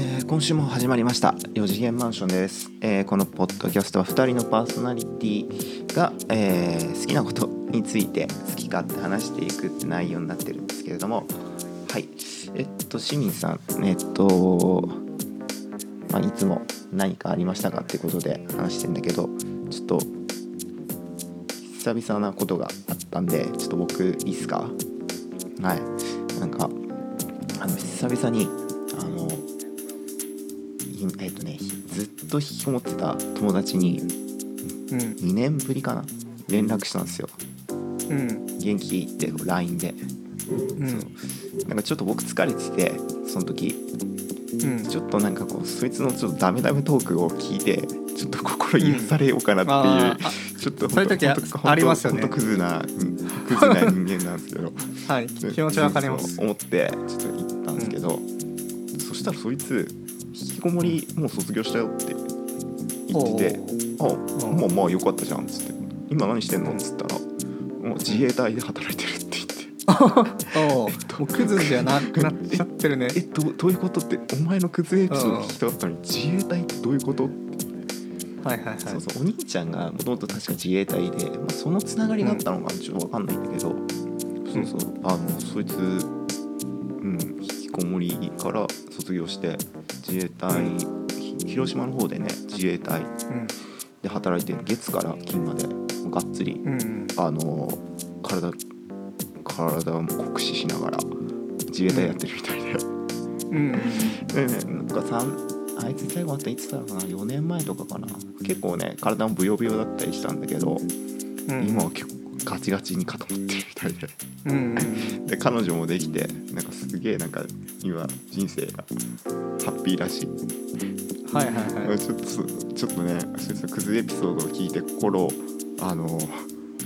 えー今週も始まりました。4次元マンションです、えーこのポッドキャストは2人のパーソナリティが、えー好きなことについて好き勝手話していくって内容になってるんですけれども。はい。えっと市民さんえっと、まあ、いつも何かありましたかってことで話してんだけどちょっと久々なことがあったんでちょっと僕いいっすか？はい。なんかあの久々にえっとねずっと引きこもってた友達にうん。2年ぶりかな連絡したんですよ。うん。元気って LINE で。うん。なんかちょっと僕疲れててその時。うん。ちょっとなんかこうそいつのちょっとダメダメトークを聞いてちょっと心癒されようかなっていう、あーあちょっとそういうありますよね。ほんとクズなうんクズな人間なんですけど。はい。気持ちわかります。そう思ってちょっと言ったんですけど、そしたらそいつ引きこもりもう卒業したよって。言ってて「あうん。まあまあよかったじゃん」っつって「今何してんの?」っつったら「もう自衛隊で働いてる」って言って。おお もうクズじゃなくなっちゃってるね「えどどういうこと?」って「お前のクズエピソード聞きたかったのに自衛隊ってどういうこと?」はいはいはい。そうそうお兄ちゃんがもともと確か自衛隊で、まあ、そのつながりがあったのかちょっと分かんないんだけど、そうそうあのそいつ、うん、引きこもりから卒業して自衛隊、ひ広島の方でね自衛隊で働いて月から金までがっつり、うんうん。あの体体を酷使しながら自衛隊やってるみたいで。うんなんかあいつ最後あったいつだろうな4年前とかかな。結構ね体もブヨブヨだったりしたんだけど、うん。今は結構ガチガチに固まってるみたいでで彼女もできてなんかすげえなんか今人生がハッピーらしい、はいはいはい。ちょっとちょっとねクズエピソードを聞いて心をあの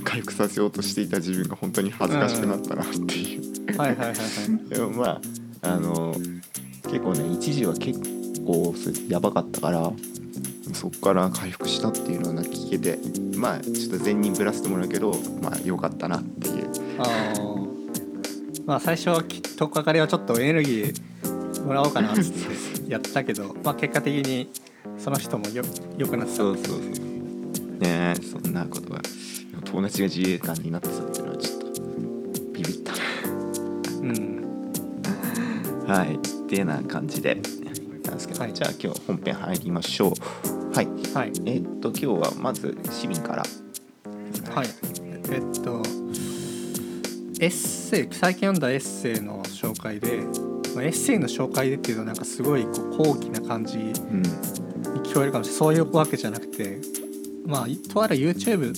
回復させようとしていた自分が本当に恥ずかしくなったなっていう。はいはいはいはい。でもまああの結構ね一時は結構やばかったからそこから回復したっていうのはな聞けてまあちょっと善人ぶらせてもらうけどまあ良かったなっていう。あー。まあ最初はきとっかかりはちょっとエネルギーもらおうかなって やったけどまあ結果的にその人もよ良くなってた。そうそうそう。ねえそんなことが友達が自衛官になってたっていうのはちょっとビビった。うん。な はい。っていうような感じでなんですけど、はい。じゃあ今日本編入りましょうはい。はい。えっと今日はまず市民から。はい。えっとエッセイ最近読んだエッセイの紹介で、まあ、エッセイの紹介でっていうのはなんかすごいこう高貴な感じにうん。聞こえるかもしれない。そういうわけじゃなくてまあいとある YouTube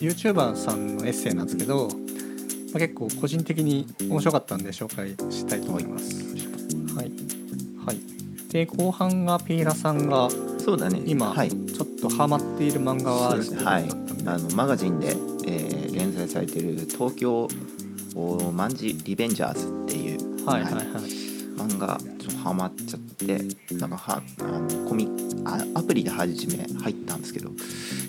YouTuber さんのエッセイなんですけど、まあ、結構個人的に面白かったんで紹介したいと思います。はい、はい、で後半がピーラさんがそうだね。今、はい。ちょっとハマっている漫画がある。っていうことだはい。あのマガジンで、えー連載されてる「東京お卍リベンジャーズ」っていう、はいはいはい。漫画ちょっとハマっちゃってなんかはあのコミあアプリで初め入ったんですけど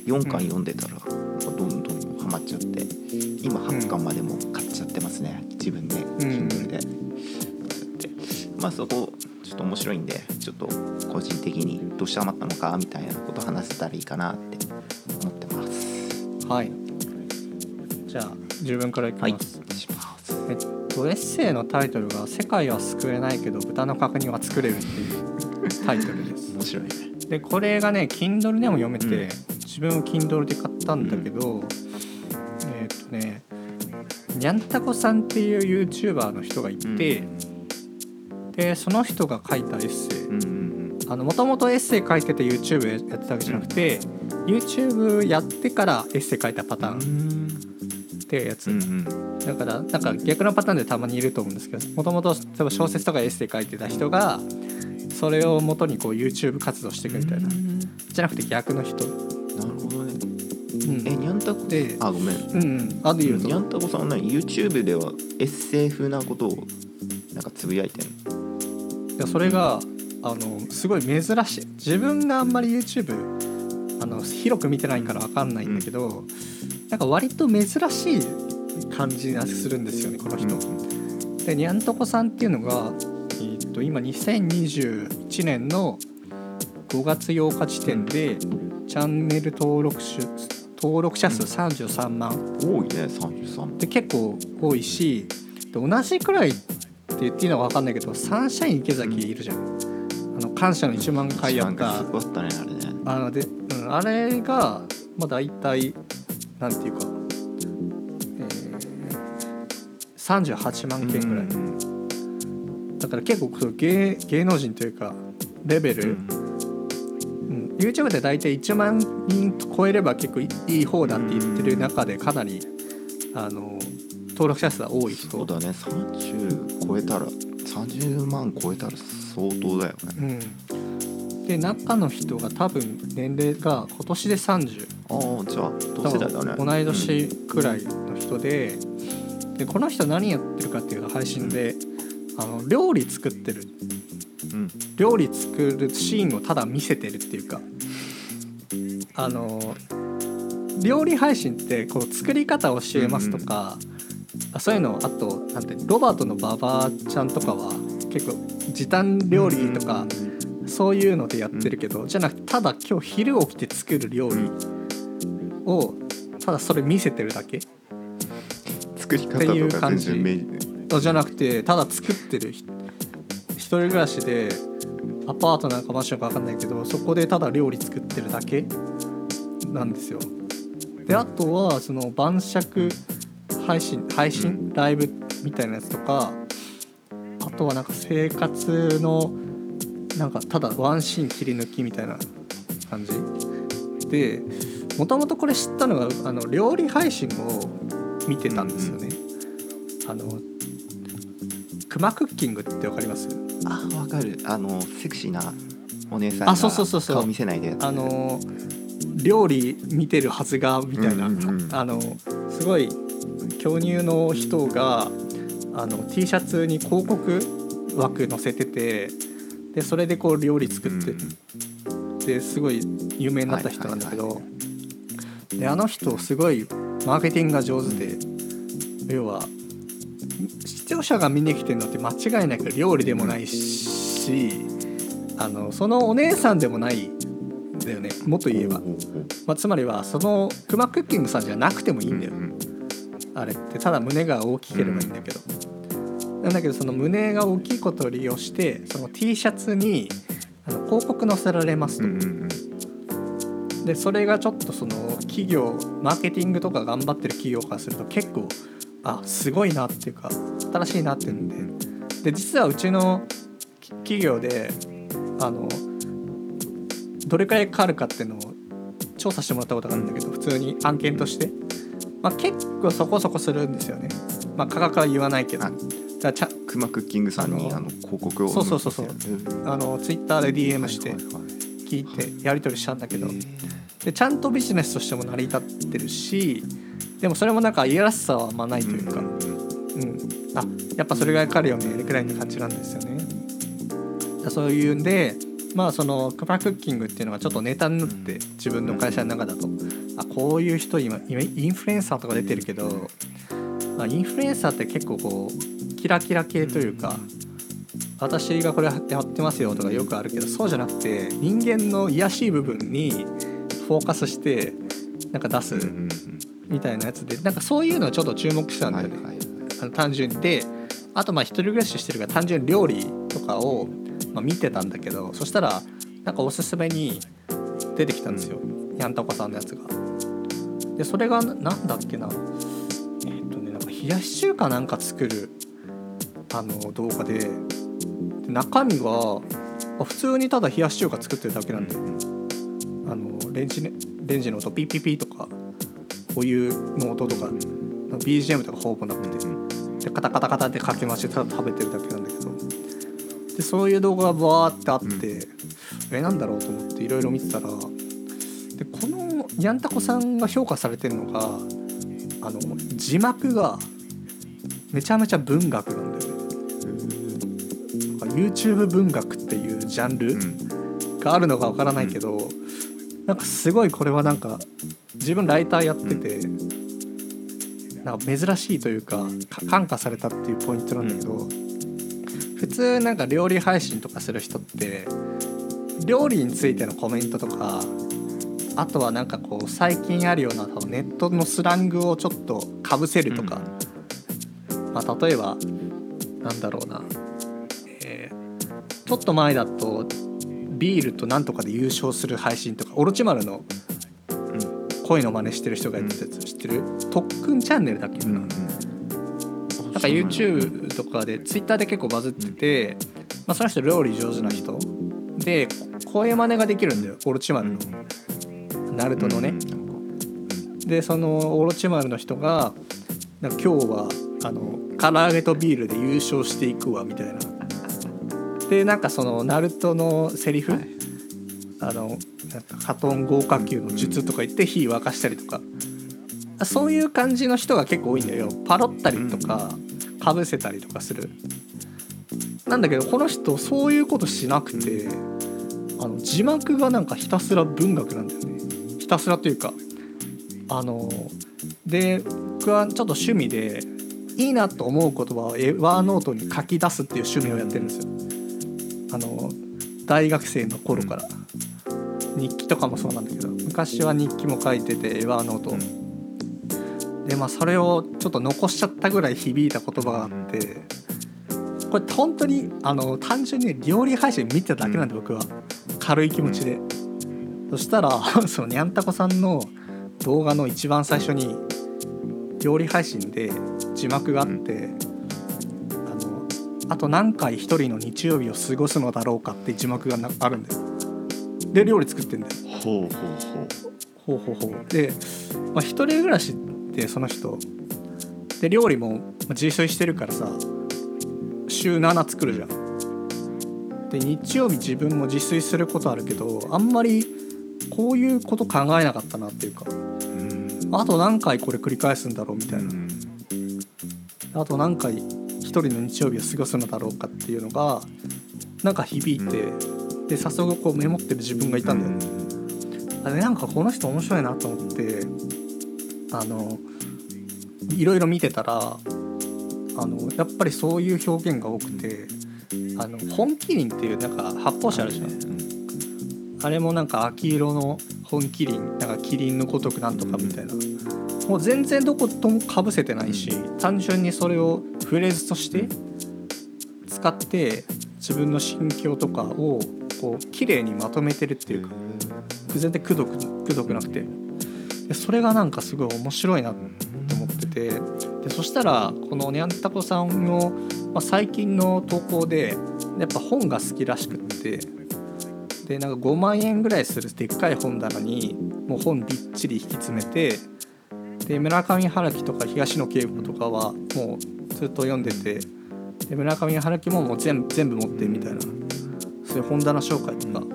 4巻読んでたら、どんどんどんハマっちゃって今8巻までも買っちゃってますね。自分で Kindle で。でまあそこちょっと面白いんでちょっと個人的にどうしてハマったのかみたいなこと話せたらいいかなって思ってます。はい。じゃあ自分からいきはい、ます、お願いします。えっとエッセイのタイトルが「世界は救えないけど豚の角煮は作れる」っていう タイトルです。面白いね。でこれがね Kindle でも読めて、うん。自分も Kindle で買ったんだけど、えーっとねにゃんたこさんっていう YouTuber の人がいて、でその人が書いたエッセイもともとエッセイ書いてて YouTube やってたわけじゃなくて、YouTube やってからエッセイ書いたパタうん。ーンっていうやつ、うんうん。だからなんか逆のパターンでたまにいると思うんですけどもともと例えば小説とかエッセイ書いてた人がそれを元にこう YouTube 活動していくみたいな、じゃなくて逆の人、なるほどね。うん。え、にゃんたこ？であ、ごめん。うんうん。あで言うと。にゃんたこさんは何？YouTube ではエッセイ風なことをなんかつぶやいてんの？いやそれがあのすごい珍しい。自分があんまり YouTube あの広く見てないから分かんないんだけど、なんか割と珍しい感じがするんですよねこの人。でにゃんとこさんっていうのが、えーっと今2021年の5月8日時点でチャンネル登録者登録者数33万多いね33で結構多いしで同じくらいって言っていいのか分かんないけどサンシャイン池崎いるじゃん、感謝の1万回やった。すごかったねあれね。あので、うん、あれがまあ大体なんていうか、えー、38万件ぐらい、うんだから結構そう芸芸能人というかレベル、うん、YouTube で大体1万人超えれば結構いい方だって言ってる中でかなりあの登録者数は多い人。そうだね。30超えたら30万超えたら相当だよね。うん、で中の人が多分年齢が今年で30ああじゃあ同世代だね同い年くらいの人で,、でこの人何やってるかっていうと配信であの料理作ってる。うん。料理作るシーンをただ見せてるっていうか。あの料理配信ってこう作り方を教えますとか、あそういうのあとなんてロバートのババアちゃんとかは結構時短料理とか、そういうのでやってるけど、じゃなくてただ今日昼起きて作る料理をただそれ見せてるだけ作り方っていうとか感じ。全然メじゃなくてただ作ってるひ一人暮らしでアパートなんかマンションか分かんないけどそこでただ料理作ってるだけなんですよ。であとはその晩酌配信配信？ライブみたいなやつとかあとはなんか生活のなんかただワンシーン切り抜きみたいな感じ。でもともとこれ知ったのがあの料理配信を見てたんですよね。あのクマクッキングってわかります？あわかる。あのセクシーなお姉さんがあそうそうそうそう。顔見せないであの料理見てるはずがみたいな、うんうんうん。あのすごい巨乳の人があの T シャツに広告枠載せててでそれでこう料理作ってですごい有名になった人なんだけど、であの人すごいマーケティングが上手で要は視聴者が見に来てるのって間違いなく料理でもないしあのそのお姉さんでもないんだよねもっと言えば、まあ、つまりはそのクマクッキングさんじゃなくてもいいんだよ、あれってただ胸が大きければいいんだけど、なんだけどその胸が大きいことを利用してその T シャツにあの広告載せられますと、でそれがちょっとその企業マーケティングとか頑張ってる企業からすると結構あすごいなっていうか新しいなっていうんで。で実はうちのき企業であのどれくらいかかるかっていうのを調査してもらったことがあるんだけど普通に案件として、まあ、結構そこそこするんですよね、まあ、価格は言わないけど。あだからちゃクマクッキングさんにあの広告をそうそうそうそう。あのツイッターで DM して聞いてやり取りしたんだけど、でちゃんとビジネスとしても成り立ってるしでもそれもなんかいやらしさはまないというか、うんあやっぱそれがかるよねくらいの感じなんですよね。だそういうんでまあそのクマクッキングっていうのがちょっとネタになって自分の会社の中だとあこういう人今今インフルエンサーとか出てるけど、まあ、インフルエンサーって結構こうキラキラ系というか私がこれやってますよとかよくあるけどそうじゃなくて人間の癒やしい部分にフォーカスしてなんか出すうんうんみたいなやつでなんかそういうのはちょっと注目してたうんんだよね、はいはいあの単純に。であとまあ一人暮らししてるから単純に料理とかを、まあ、見てたんだけどそしたらなんかおすすめに出てきたんですよ、にゃんたこさんのやつが。でそれがななんだっけな。えっ、とねなんか冷やし中華なんか作るあの動画で。で中身があ普通にただ冷やし中華作ってるだけなんだよ、あのレンジねレンジの音ピッピッピとかお湯の音とか BGM とかほぼなくて。でカタカタカタってかけましてただ食べてるだけなんだけど。でそういう動画がバーってあって、えなんだろうと思っていろいろ見てたらにゃんたこさんが評価されてるのがあの字幕がめちゃめちゃ文学なんだよね。YouTube 文学っていうジャンル、うん。があるのかわからないけど、なんかすごいこれはなんか自分ライターやってて、なんか珍しいというかか感化されたっていうポイントなんだけど、普通なんか料理配信とかする人って料理についてのコメントとかあとはなんかこう最近あるようなネットのスラングをちょっとかぶせるとか、まあ、例えばなんだろうな、えーちょっと前だとビールとなんとかで優勝する配信とかオロチマルの声の真似してる人がやってたやつ知ってる？特訓チャンネルだっけ？な、うんうん。なんか YouTube とかで Twitter で結構バズってて、まあ、その人料理上手な人。で声真似ができるんだよオロチマルの、ナルトのね、でそのオロチマルの人がなんか今日はあの唐揚げとビールで優勝していくわみたいな。でなんかそのナルトのセリフ、はい。あのなんかカトン豪華球の術とか言って火沸かしたりとか。そういう感じの人が結構多いんだよ。パロったりとかかぶせたりとかする。なんだけどこの人そういうことしなくてあの字幕がなんかひたすら文学なんだよね。ひたすらというかあので僕はちょっと趣味でいいなと思う言葉をエワーノートに書き出すっていう趣味をやってるんですよ。あの大学生の頃から、日記とかもそうなんだけど昔は日記も書いててエワーノート、でまあそれをちょっと残しちゃったぐらい響いた言葉があってこれ本当にあの単純に料理配信見てただけなんで僕は。軽い気持ちでそしたら そのにゃんたこさんの動画の一番最初に料理配信で字幕があって、あのあと何回一人の日曜日を過ごすのだろうかって字幕がなあるんだよ。で料理作ってんだよ。ほうほうほう。ほうほうほう。で、まあ、一人暮らしってその人で料理もまあ自炊してるからさ週7作るじゃん。で日曜日自分も自炊することあるけどあんまりこういうこと考えなかったなっていうか。うん。あと何回これ繰り返すんだろうみたいな。あと何回一人の日曜日を過ごすのだろうかっていうのがなんか響いて、で早速こうメモってる自分がいたんだよ。ね、あれなんかこの人面白いなと思ってあのいろいろ見てたらあのやっぱりそういう表現が多くてあの本麒麟っていうなんか発泡酒あるじゃん、あれもなんか秋色の本麒麟なんか麒麟のごとくなんとかみたいな、もう全然どこともかぶせてないし単純にそれをフレーズとして使って自分の心境とかをこう綺麗にまとめてるっていうか全然くどくくどくなくて。でそれがなんかすごい面白いなと思ってて。でそしたらこのにゃんたこさんの、ま、最近の投稿でやっぱ本が好きらしくって。でなんか5万円ぐらいするでっかい本棚にもう本びっちり引き詰めてで村上春樹とか東野圭吾とかはもうずっと読んでてで村上春樹ももう全部全部持ってるみたいなそういう本棚紹介とか。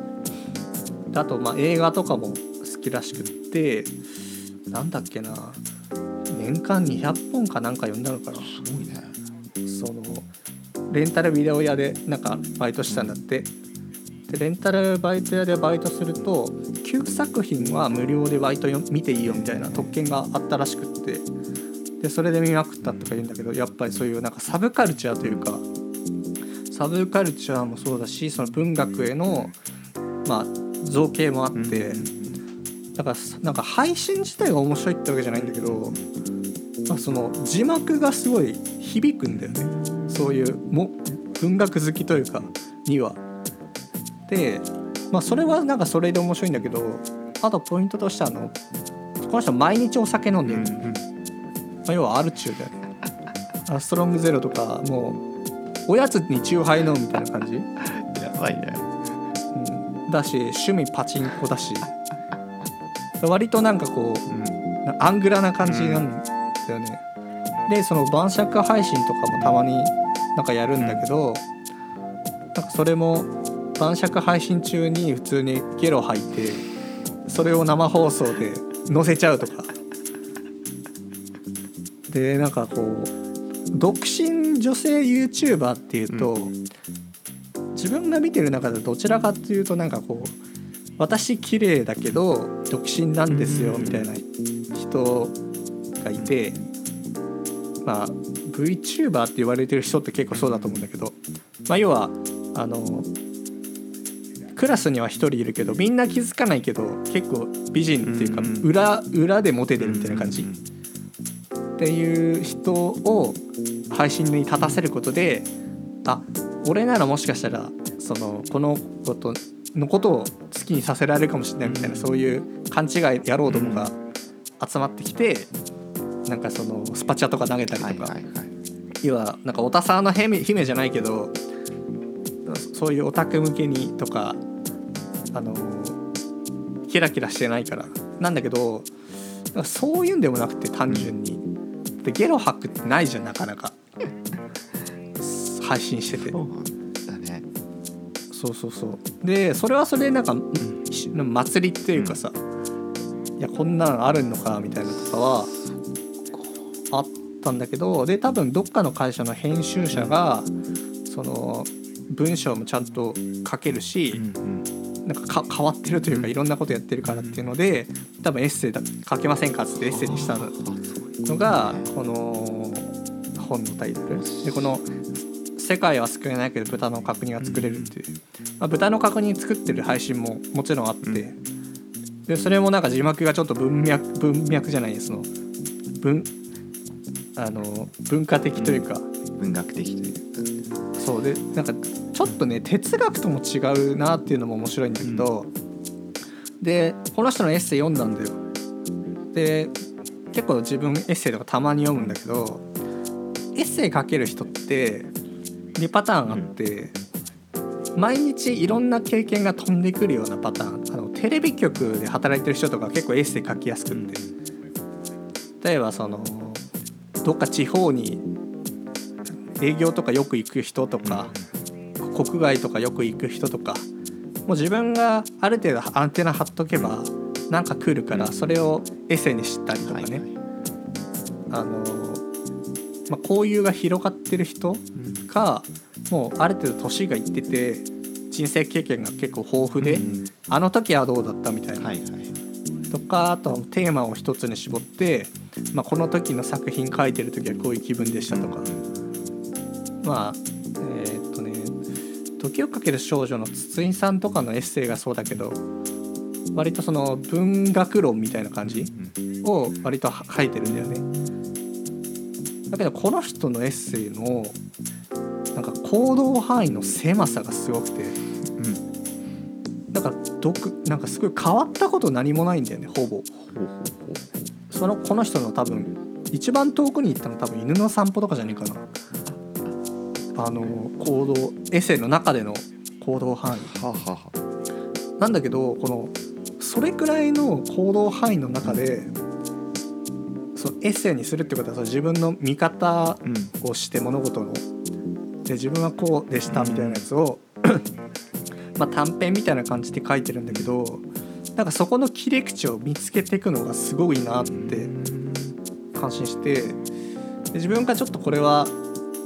であとまあ映画とかも好きらしくってなんだっけな年間200本かなんか読んだのかな。すごいね。そのレンタルビデオ屋でなんかバイトしたんだってでレンタルバイト屋でバイトすると9作品は無料でバイトよ見ていいよみたいな特権があったらしくって。でそれで見まくったとか言うんだけどやっぱりそういうなんかサブカルチャーというかサブカルチャーもそうだしその文学へのまあ造形もあって、だからなんか配信自体が面白いってわけじゃないんだけど、まあ、その字幕がすごい響くんだよね。そういうも文学好きというかには。で、まあ、それはなんかそれで面白いんだけどあとポイントとしてはあのこの人毎日お酒飲んでる、まあ、要はアルチューだよストロングゼロとかもうおやつにチューハイ飲むみたいな感じ、やばいね。うん、だし趣味パチンコだし。割となんかこうなアングラな感じなんだよね、でその晩酌配信とかもたまになんかやるんだけど、なんかそれも晩酌配信中に普通にゲロ吐いてそれを生放送で載せちゃうとか。でなんかこう独身女性 YouTuber っていうと、自分が見てる中でどちらかっていうとなんかこう私綺麗だけど独身なんですよみたいな人がいてまあ VTuber って言われてる人って結構そうだと思うんだけどまあ、要はあのクラスには1人いるけどみんな気づかないけど結構美人っていうかうんうん。裏裏でモテてるみたいな感じ。うんっていう人を配信に立たせることであ俺ならもしかしたらそのこのことのことを好きにさせられるかもしれないみたいな、うん。そういう勘違い野郎どもが集まってきて、なんかそのスパチャとか投げたりとか、はいはいはい。要はなんかおたさの姫姫じゃないけどそういうオタク向けにとかあのキラキラしてないから。なんだけどそういうんでもなくて単純に、でゲロ吐くってないじゃんなかなか。配信してて。そうだね。そうそうそう。でそれはそれでなんかし祭りっていうかさ、いやこんなのあるのかみたいなとかはあったんだけどで多分どっかの会社の編集者がその文章もちゃんと書けるし、うんなんかか変わってるというかいろんなことやってるからっていうので多分エッセイだ書けませんかっつってエッセイにしたののがこの本のタイトル。でこの「世界は救えないけど豚の角煮は作れる」っていう、まあ、豚の角煮作ってる配信ももちろんあって、でそれもなんか字幕がちょっと文脈文脈じゃないその文あの文化的というか、文学的というか。そう。でなんかちょっとね哲学とも違うなっていうのも面白いんだけど、でこの人のエッセイ読んだんだよ。で結構自分エッセイとかたまに読むんだけどエッセイ書ける人って2パターンあって、毎日いろんな経験が飛んでくるようなパターン。あのテレビ局で働いてる人とか結構エッセイ書きやすくって。例えばそのどっか地方に営業とかよく行く人とか、国外とかよく行く人とかもう自分がある程度アンテナ張っとけばなんか来るからそれをエッセイにしたりとかね、あのまあ、交友が広がってる人かもうある程度年がいってて人生経験が結構豊富で、うんあの時はどうだったみたいな、とかあとはテーマを一つに絞って、まあ、この時の作品書いてる時はこういう気分でしたとか。まあえーっとね「時をかける少女」の筒井さんとかのエッセイがそうだけど割とその文学論みたいな感じを割と書いてるんだよね。だけどこの人のエッセイのなんか行動範囲の狭さがすごくてうんだから独なんかすごい変わったこと何もないんだよねほぼ。そのこの人の多分一番遠くに行ったの多分犬の散歩とかじゃねえかなあの行動エッセイの中での行動範囲。うはあはなんだけどこのそれくらいの行動範囲の中でそのエッセイにするってことはその自分の見方うん。をして物事ので自分はこうでしたみたいなやつを まあ短編みたいな感じで書いてるんだけどなんかそこの切り口を見つけていくのがすごいなって感心してで自分がちょっとこれは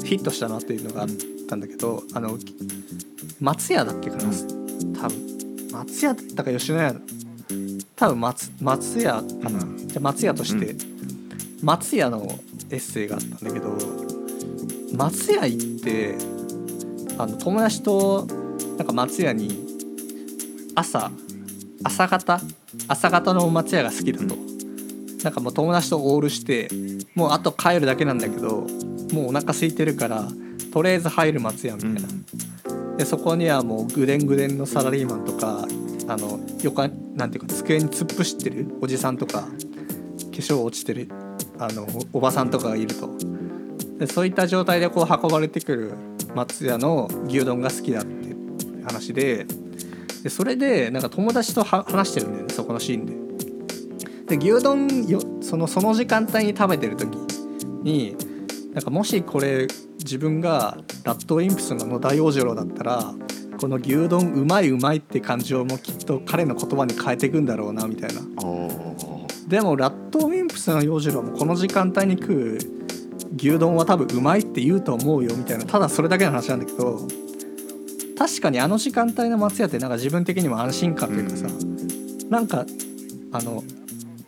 ヒットしたなっていうのがあったんだけど、あの松屋だっけかな、多分。松屋だったか吉野家多分松松屋かな、うん。じゃあ松屋として、松屋のエッセイがあったんだけど松屋行ってあの友達となんか松屋に朝朝方朝方の松屋が好きだと、なんかもう友達とオールしてもうあと帰るだけなんだけどもうお腹空いてるからとりあえず入る松屋みたいな、でそこにはもうぐでんぐでんのサラリーマンとかあの横なんていうか机に突っ伏してるおじさんとか化粧落ちてるあのおおばさんとかがいると。でそういった状態でこう運ばれてくる松屋の牛丼が好きだって話で。でそれでなんか友達とは話してるんだよねそこのシーンで。で牛丼よそのその時間帯に食べてる時になんかもしこれ自分がラッドウィンプスの野田洋次郎だったらこの牛丼うまいうまいって感情もきっと彼の言葉に変えていくんだろうなみたいな。でもラッドウィンプスの洋次郎もこの時間帯に食う牛丼は多分うまいって言うと思うよみたいな。ただそれだけの話なんだけど確かにあの時間帯の松屋ってなんか自分的にも安心感というかさ、なんかあの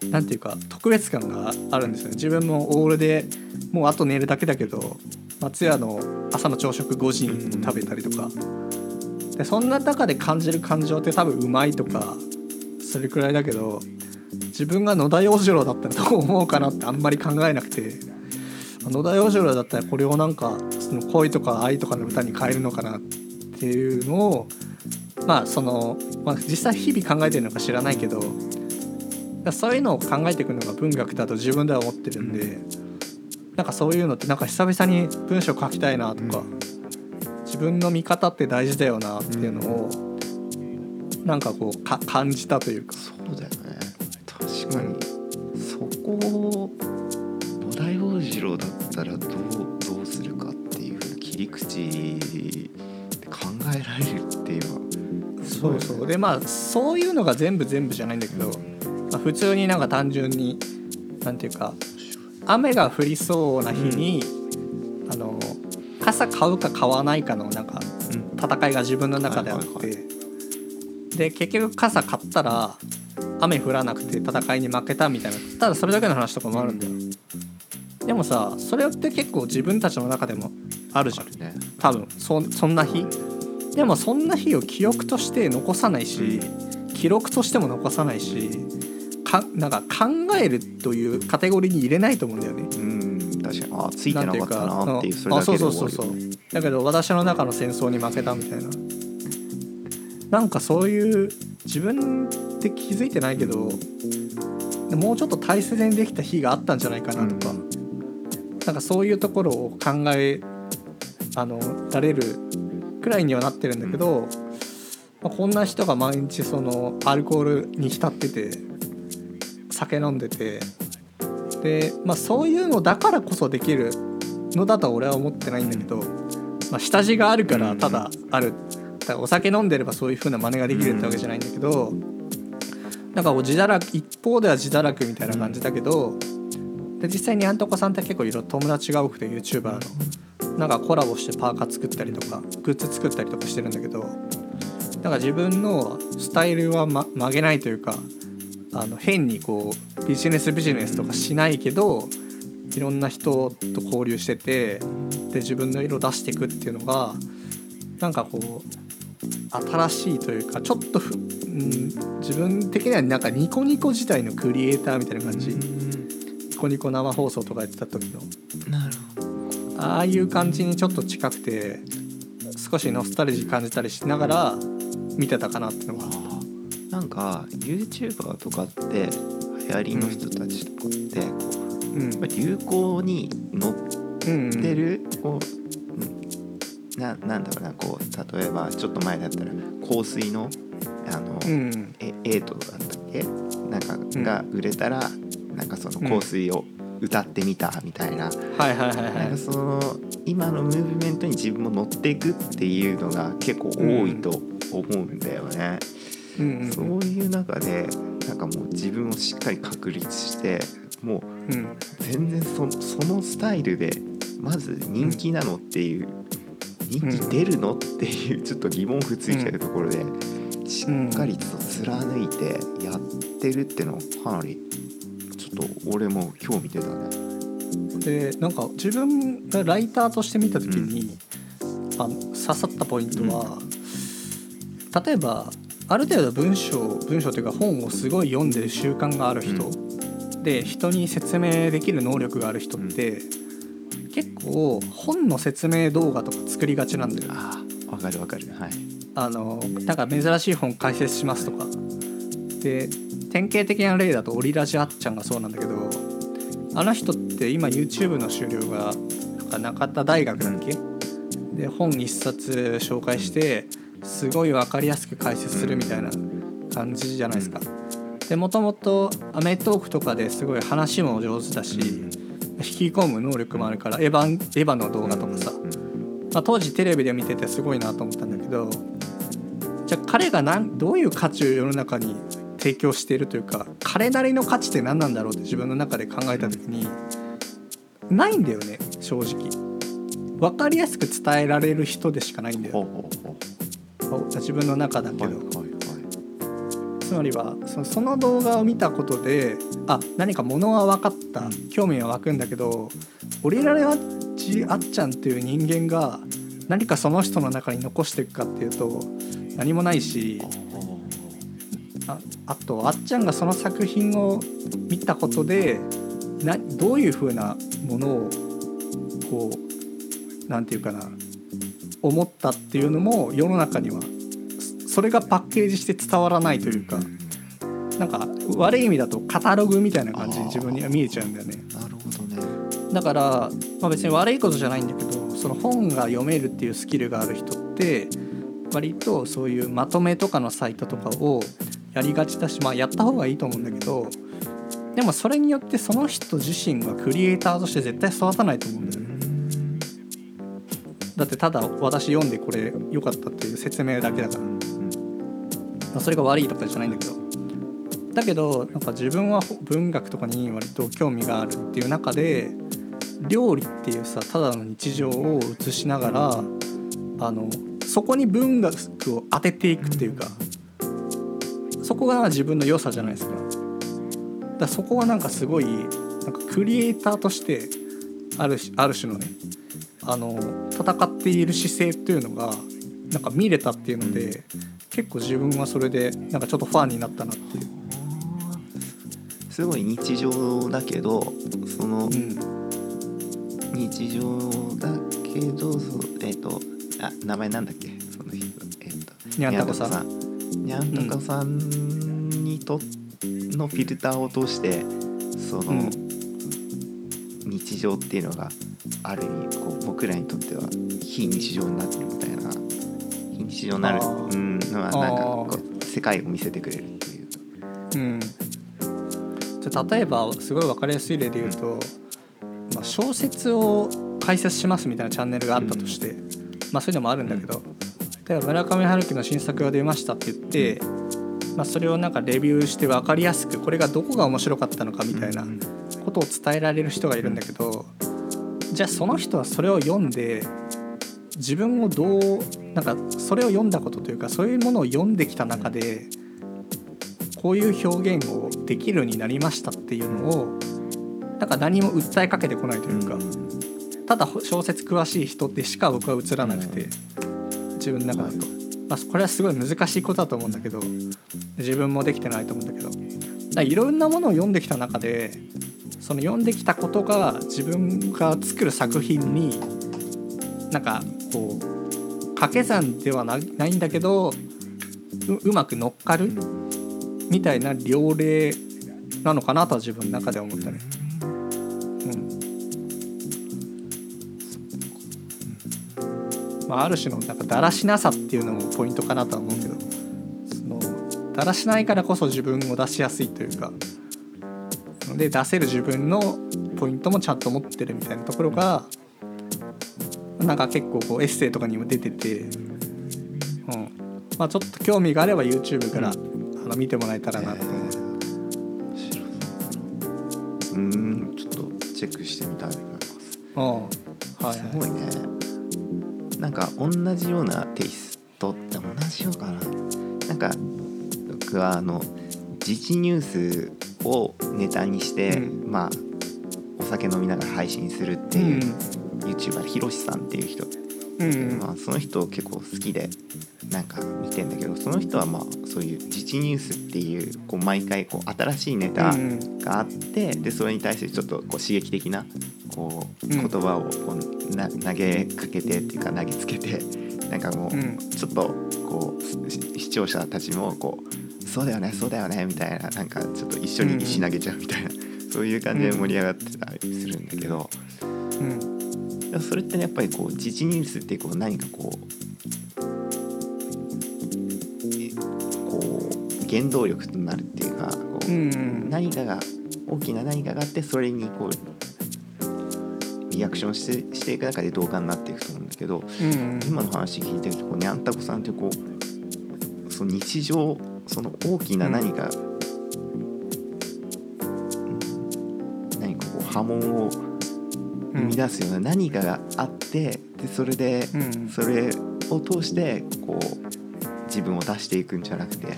なんていうか特別感があるんですよね。自分もオールでもうあと寝るだけだけど松屋の朝の朝食5時に食べたりとか、でそんな中で感じる感情って多分うまいとかそれくらいだけど自分が野田洋次郎だったらどう思うかなってあんまり考えなくて野田洋次郎だったらこれをなんかその恋とか愛とかの歌に変えるのかなっていうのをまあその、まあ、実際日々考えてるのか知らないけどそういうのを考えていくのが文学だと自分では思ってるんで、なんかそういうのってなんか久々に文章書きたいなとか、自分の見方って大事だよなっていうのを、なんかこうか感じたというか。そうだよね。確かに、そこを野田洋次郎だったらどうどうするかっていう切り口で考えられるっていうのはそうそう。でまあそういうのが全部全部じゃないんだけど、まあ、普通になんか単純になんていうか雨が降りそうな日に、あの傘買うか買わないかのなんか戦いが自分の中であって、で結局傘買ったら雨降らなくて戦いに負けたみたいな。ただそれだけの話とかもあるんだよ、でもさそれって結構自分たちの中でもあるじゃん。ね。多分そそんな日。でもそんな日を記憶として残さないし、記録としても残さないしかなんか考えるというカテゴリーに入れないと思うんだよね。うん確かに。あついてなかったなっていうそれあだけで終わるそうそうそうそう。だけど私の中の戦争に負けたみたいな。なんかそういう自分って気づいてないけどもうちょっと大切にできた日があったんじゃないかなとか、なんかそういうところを考えあのられるくらいにはなってるん。だけど、まあ、こんな人が毎日そのアルコールに浸ってて酒飲んでて。で、まあ、そういうのだからこそできるのだとは俺は思ってないんだけど、まあ、下地があるからただある、だからお酒飲んでればそういう風な真似ができるってわけじゃないんだけど、なんか自堕落一方では自堕落みたいな感じだけど、で実際にあんとこさんって結構いろいろ友達が多くて YouTuber の。なんかコラボしてパーカー作ったりとかグッズ作ったりとかしてるんだけどなんか自分のスタイルは、ま、曲げないというかあの変にこうビジネスビジネスとかしないけどいろんな人と交流しててで自分の色出していくっていうのがなんかこう新しいというかちょっとふ、うん、自分的にはなんかニコニコ自体のクリエイターみたいな感じ、ニコニコ生放送とかやってた時の。ああいう感じにちょっと近くて少しノスタルジー感じたりしながら見てたかなっていうのがなんか YouTuber とかって流行りの人たちとかってこううん流行に乗っうんてる、こううん。ななんだろうなこう例えばちょっと前だったら香水のあの、うんえエイトだったっけ？なんかが売れたら、なんかその香水を歌ってみたみたいな,、はいはいはいはい。なんかその今のムーブメントに自分も乗っていくっていうのが結構多いと思うんだよね。うんうんそういう中でなんかもう自分をしっかり確立してもううん全然そそのスタイルでまず人気なのっていう、人気出るのっていうちょっと疑問符ついてるところで、しっかりと貫いてやってるってのはかなりちょっと俺も興味出たね。でなんか自分がライターとして見た時に、あの刺さったポイントは、例えばある程度文章文章というか本をすごい読んでる習慣がある人、で人に説明できる能力がある人って、結構本の説明動画とか作りがちなんだよ。ああわかるわかる。はい。あのなんか珍しい本解説しますとか。で典型的な例だとオリラジあっちゃんがそうなんだけどあの人って今 YouTube の終了がなんか中田大学だっけ、で本一冊紹介してすごい分かりやすく解説するみたいな感じじゃないですか。でもともと『アメトーーク』とかですごい話も上手だし、引き込む能力もあるからエヴァンエヴァの動画とかさ、まあ、当時テレビで見ててすごいなと思ったんだけどじゃあ彼がなんどういう価値を世の中に提供しているというか彼なりの価値って何なんだろうって自分の中で考えた時にないんだよね正直。分かりやすく伝えられる人でしかないんだよ自分の中だけど、はいはいはい。つまりはそのその動画を見たことであ何かものは分かった興味は湧くんだけどオリラレアッチじあっちゃんっていう人間が何かその人の中に残していくかっていうと何もないしああとあっちゃんがその作品を見たことでなどういうふうなものをこうなんていうかな思ったっていうのも世の中にはそそれがパッケージして伝わらないというかなんか悪い意味だとカタログみたいな感じに自分には見えちゃうんだよね。なるほどねだから、まあ、別に悪いことじゃないんだけどその本が読めるっていうスキルがある人って割とそういうまとめとかのサイトとかをやりがちだし、まあ、やった方がいいと思うんだけどでもそれによってその人自身がクリエイターとして絶対育たないと思うんだよね。だってただ私読んでこれ良かったっていう説明だけだから、まあ、それが悪いとかじゃないんだけど。だけどなんか自分は文学とかに割と興味があるっていう中で料理っていうさただの日常を映しながらあのそこに文学を当てていくっていうかそこが自分の良さじゃないですか。だそこはなんかすごいなんかクリエイターとしてあるしある種のねあの戦っている姿勢っていうのがなんか見れたっていうので結構自分はそれでなんかちょっとファンになったなっていう。すごい日常だけどそのうん。日常だけどそうえっ、とあ名前なんだっけ？その人えっ、とにゃんたこさん。にゃんたこさんにとのフィルターを通してその、うん日常っていうのがある意味こう僕らにとっては非日常になってるみたいな。非日常になる。うん。のはなんかこあう世界を見せてくれるっていう。うん、じゃあ例えばすごい分かりやすい例で言うと、まあ、小説を解説しますみたいなチャンネルがあったとして、まあそういうのもあるんだけど、例えば村上春樹の新作が出ましたって言って、まあ、それをなんかレビューして分かりやすくこれがどこが面白かったのかみたいなことを伝えられる人がいるんだけどじゃあその人はそれを読んで自分をどうなんかそれを読んだことというかそういうものを読んできた中でこういう表現をできるようになりましたっていうのをなんか何も訴えかけてこないというか、ただ小説詳しい人でしか僕は映らなくて、自分の中だと、まあ、これはすごい難しいことだと思うんだけど自分もできてないと思うんだけどいろんなものを読んできた中でその読んできたことが自分が作る作品になんかこう掛け算ではなないんだけどううまく乗っかるみたいな両例なのかなとは自分の中では思ったね。うんまあ、ある種のなんかだらしなさっていうのもポイントかなとは思うけどそのだらしないからこそ自分を出しやすいというかで出せる自分のポイントもちゃんと持ってるみたいなところがなんか結構こうエッセイとかにも出てて、うん。まあ、ちょっと興味があれば YouTube から、あの見てもらえたらなと思う。うーん。ちょっとチェックしてみたいと思います。うん。はいすごいね。なんか同じようなテイスト。って同じようかな。なんか僕はあの時事ニュースをネタにして、うん。まあお酒飲みながら配信するってういう YouTuber ひろしさんっていう人、うんまあ、その人結構好きでなんか見てんだけどその人はまあそういう時事ニュースっていうこう毎回こう新しいネタうんがあってでそれに対してちょっとこう刺激的なこううん言葉をこうな投げかけてっていうか投げつけてなんかもううん。ちょっとこうし視聴者たちもこうそうだよねそうだよねみたいななんかちょっと一緒に石投げちゃうみたいな、そういう感じで盛り上がってたりするんだけど、うん。それってねやっぱりこう時事ニュースってこう何かこうこう原動力となるっていうかこう、うん何かが大きな何かがあってそれにこうリアクションしてしていく中で動画になっていくと思うんだけどうん今の話聞いてるとこうにゃんたこさんってこうその日常その大きな何か、うん何かこう波紋を生み出すような何かがあってでそれでうん。それを通してこう自分を出していくんじゃなくて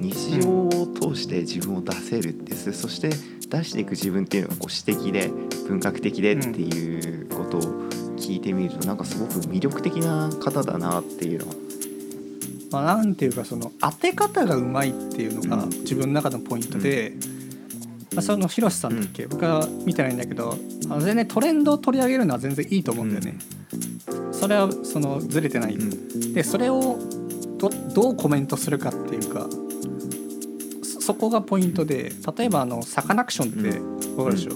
日常を通して自分を出せるってそそして出していく自分っていうのがこう詩的で文学的でっていうことを聞いてみるとなんかすごく魅力的な方だなっていうのはまあ、なんていうかその当て方がうまいっていうのがうん。自分の中のポイントで、まあ、その広瀬さんだっけ、僕は見てないんだけどあの全然トレンドを取り上げるのは全然いいと思うんだよね。それはそのずれてない、うん。でそれをどどうコメントするかっていうかそそこがポイントで例えばあのサカナクションって分かるでしょ、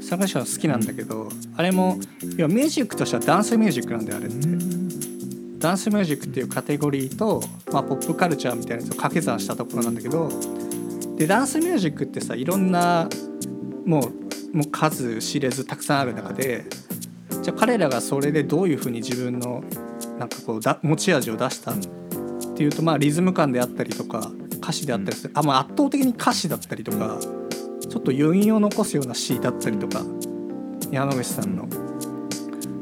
サカナクション好きなんだけどあれも要はミュージックとしてはダンスミュージックなんだよあれって。ダンスミュージックっていうカテゴリーと、まあ、ポップカルチャーみたいなやつを掛け算したところなんだけどでダンスミュージックってさいろんなもうもう数知れずたくさんある中でじゃあ彼らがそれでどういうふうに自分のなんかこうだ持ち味を出したっていうとまあリズム感であったりとか歌詞であったりする、あまあ、圧倒的に歌詞だったりとかちょっと余韻を残すような詩だったりとか山口さんの。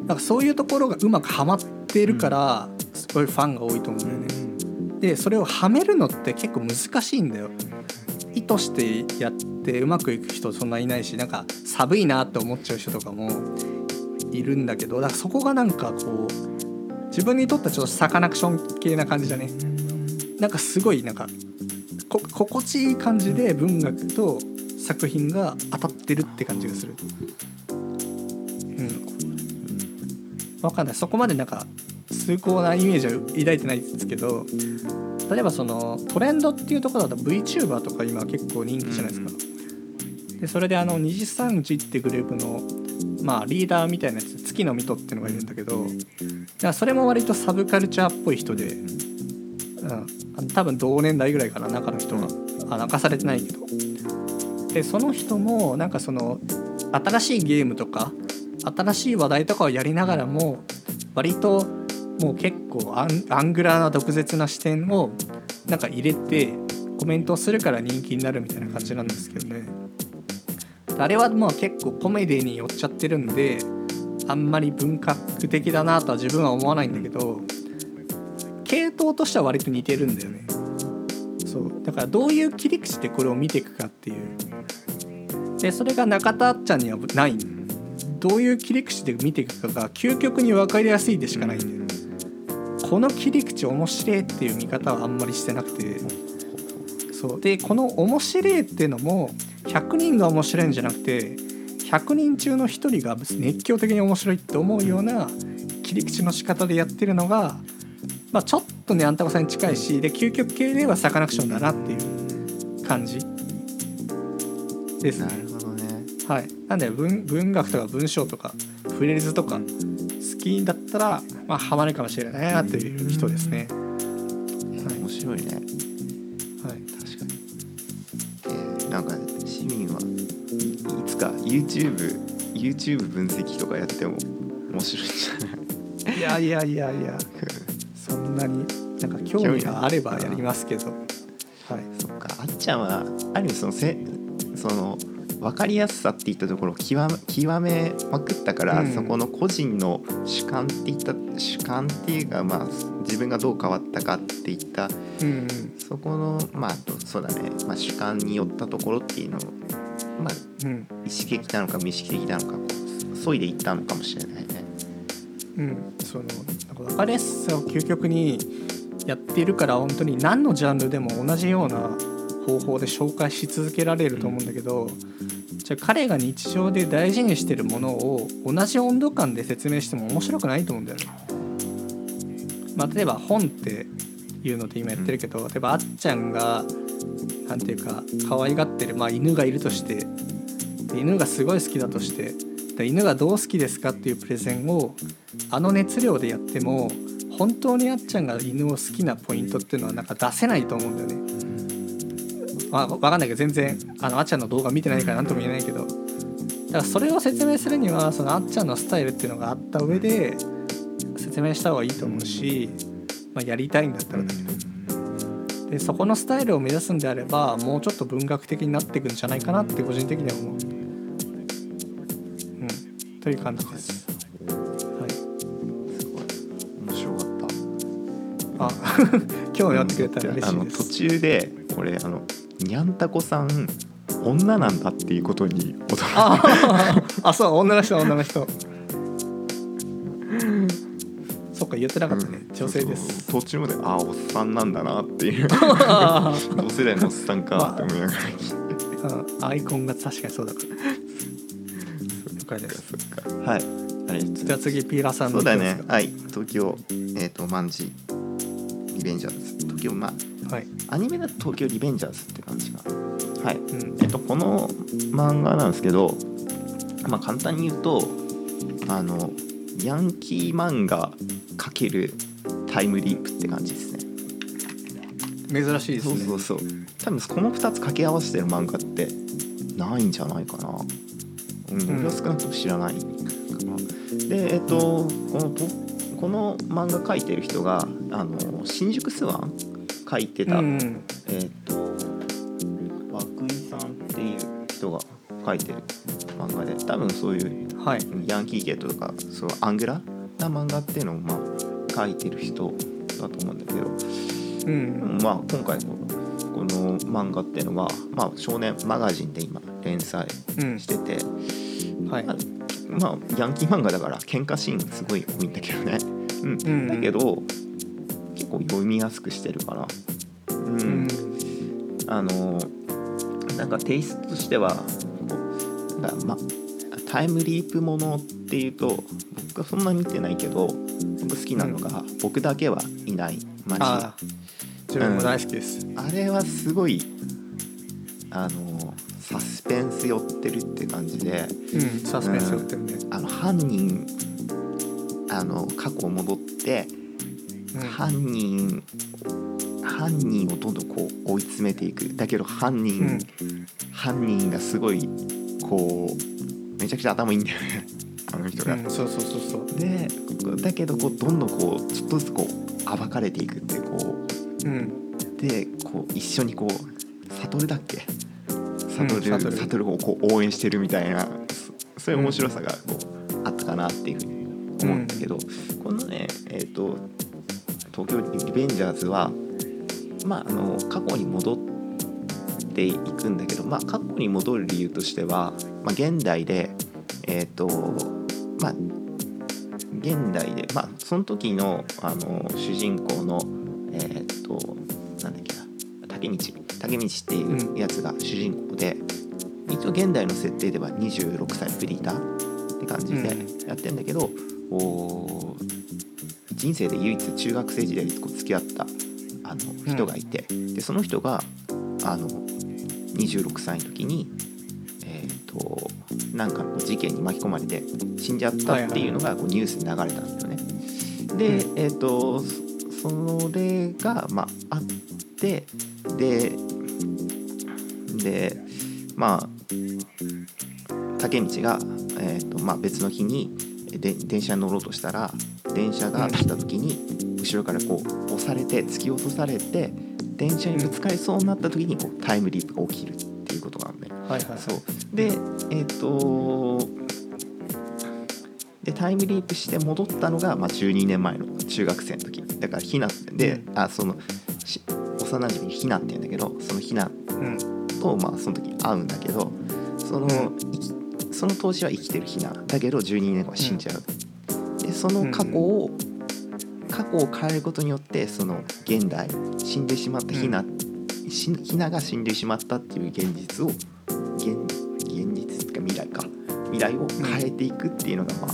なんかそういうところがうまくはまっているからすごいファンが多いと思うんだよね。でそれをはめるのって結構難しいんだよ。意図してやってうまくいく人そんないないしなんか寒いなって思っちゃう人とかもいるんだけどだからそこがなんかこう自分にとってはちょっとサカナクション系な感じだね？なんかすごいなんかこ心地いい感じで文学と作品が当たってるって感じがする。わかんない。そこまでなんか崇高なイメージは抱いてないんですけど例えばそのトレンドっていうところだと VTuber とか今結構人気じゃないですか。でそれであの二次三次ってグループの、まあ、リーダーみたいなやつ月の水戸っていうのがいるんだけどだそれも割とサブカルチャーっぽい人で、うん、あの多分同年代ぐらいかな中の人があ明かされてないけど。でその人もなんかその新しいゲームとか新しい話題とかをやりながらも割ともう結構アンアングラーな毒舌な視点をなんか入れてコメントをするから人気になるみたいな感じなんですけどね。あれはもう結構コメディに寄っちゃってるんであんまり文学的だなとは自分は思わないんだけど系統としては割と似てるんだよね。そう。だからどういう切り口でこれを見ていくかっていう。でそれが中田あっちゃんにはないどういう切り口で見ていくかが究極に分かりやすいでしかないんだよね。この切り口面白いっていう見方はあんまりしてなくて。そう。でこの面白いっていうのも100人が面白いんじゃなくて100人中の1人が熱狂的に面白いって思うような切り口の仕方でやってるのが、まあ、ちょっとねあんたこさんに近いしで究極系ではサカナクションだなっていう感じですなね。はい、なんで文文学とか文章とかフレーズとか好きだったら、まあ、ハマるかもしれないなっていう人ですね。はい。面白いね。はい、確かに、えーなんか市民はいいつか YouTube, YouTube 分析とかやっても面白いんじゃない？いやいやいやいや。そんなになんか興味があればやりますけど、はい、そっか。あっちゃんはある意味そのせその分かりやすさっていったところを極め極めまくったから、うん。そこの個人の主観っていった主観っていうかまあ自分がどう変わったかっていった。うん。そこのまあそうだね、まあ、主観によったところっていうのをまあうん。意識的なのか無意識的なのかこう削いでいったのかもしれないね。うん。そのなんか分かりやすさを究極にやっているから本当に何のジャンルでも同じような方法で紹介し続けられると思うんだけど、じゃあ彼が日常で大事にしてるものを同じ温度感で説明しても面白くないと思うんだよね。まあ、例えば本っていうので今やってるけど、例えばあっちゃんがなんていうか可愛がってる、まあ、犬がいるとして犬がすごい好きだとして犬がどう好きですかっていうプレゼンをあの熱量でやっても本当にあっちゃんが犬を好きなポイントっていうのはなんか出せないと思うんだよね。まあ、わかんないけど全然あのあっちゃんの動画見てないから何とも言えないけどだからそれを説明するにはそのあっちゃんのスタイルっていうのがあった上で説明した方がいいと思うし、まあ、やりたいんだったらだけどでそこのスタイルを目指すんであればもうちょっと文学的になっていくんじゃないかなって個人的には思う。うん、という感じです。はい、面白かった。あ今日やってくれたら嬉しいです。中でこれあのにゃんたこさん女なんだっていうことに驚いああそう女の人女の人。そっか言ってなかったね、女性です。途中まであおっさんなんだなっていう。あ同世代のおっさんかって思いながら。聞いてアイコンが確かにそうだから了解です。そっかはい。あれじゃあ次ピーラさんそうだね。はい。東京えっ、と万事リベンジャーズ。東京まあはい、アニメだと東京リベンジャーズって感じかな。はい。うん。えっとこの漫画なんですけどまあ簡単に言うとあのヤンキー漫画かけるタイムリープって感じですね。珍しいですね。そうそうそう。多分この2つ掛け合わせてる漫画ってないんじゃないかな。うんうん。俺は少なくとも知らないかな。でえっとこのとこの漫画描いてる人があの新宿スワン描いてた、うん。えっと涌井さんっていう人が描いてる漫画で多分そういうはい。ヤンキーゲートとかそうアングラな漫画っていうのをまあ描いてる人だと思うんだけど。うん。まあ今回のこの漫画っていうのは、まあ、少年マガジンで今連載うん。してて、はい。まあまあヤンキー漫画だから喧嘩シーンすごい多いんだけどね、うん。うん。だけど結構読みやすくしてるから、うん。うんあのなんかテイストとしてはこうなんかまあタイムリープものっていうと僕はそんな見てないけど僕好きなのが「僕だけはいない。街」ああ。自分も大好きです、あれはすごいあのサスペンス寄ってるって感じで。うんサスペンス寄ってるね、あの犯人あの過去を戻って、うん犯人犯人をどんどんこう追い詰めていく。だけど犯人、うん。犯人がすごいこうめちゃくちゃ頭いいんだよね。あの人が。うんそうそうそうそう。でだけどこうどんどんこうちょっとずつこう暴かれていくってこう。うん。でこう一緒にこう悟だっけ？悟る、悟悟をこう応援してるみたいなそそういう面白さがこうあったかなっていうふうに思うんだけど、このねえっ、と東京リベンジャーズはまああの過去に戻っていくんだけど、まあ、過去に戻る理由としては、まあ、現代でえっ、とまあ現代でまあその時のあの主人公のえーっとなんだっけな竹道竹道っていうやつが主人公で、一応現代の設定では26歳フリーターって感じでやってんだけど、おー人生で唯一中学生時代にこう付き合ったあの人がいて、でその人があの26歳の時にえーっとなんかの事件に巻き込まれて死んじゃったっていうのがこうニュースに流れたんですよね。で、うえっ、とそそれがまああってででまあ竹道が、えーとまあ、別の日にで電車に乗ろうとしたら電車が来た時に後ろからこう押されて突き落とされて電車にぶつかりそうになった時にこうタイムリープが起きるっていうことなんで、はいはいはい。そう。でえっ、とでタイムリープして戻ったのが、まあ、12年前の中学生の時。だからひなで、あそのし幼馴染にひなって言うんだけどそのひなうん。と、まあ、その時会うんだけどその,、生きその当時は生きてるひな。だけど12年後は死んじゃう、でその過去を、過去を変えることによってその現代死んでしまったひな、しひなが死んでしまったっていう現実を現現実っていうか未来か。未来を変えていくっていうのが、まあ、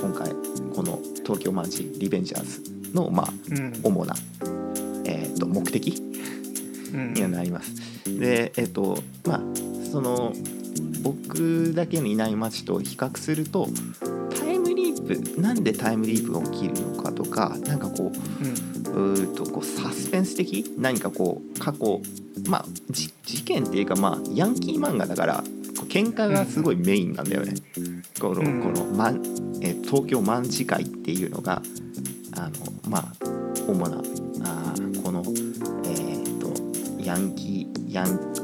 今回この「東京マンジリベンジャーズ」の、まあ、うん。主な、えー、と目的うん。にはなります。でえっ、とまあその僕だけのいない街と比較するとプなんでタイムリープが起きるのかとかなんかこううん。うーとこうサスペンス的？何かこう過去まあじ事件っていうかまあヤンキー漫画だから喧嘩がすごいメインなんだよね。このうん。この、まんえー東京卍会っていうのがあのまあ主なあーこのえー、とヤンキーヤン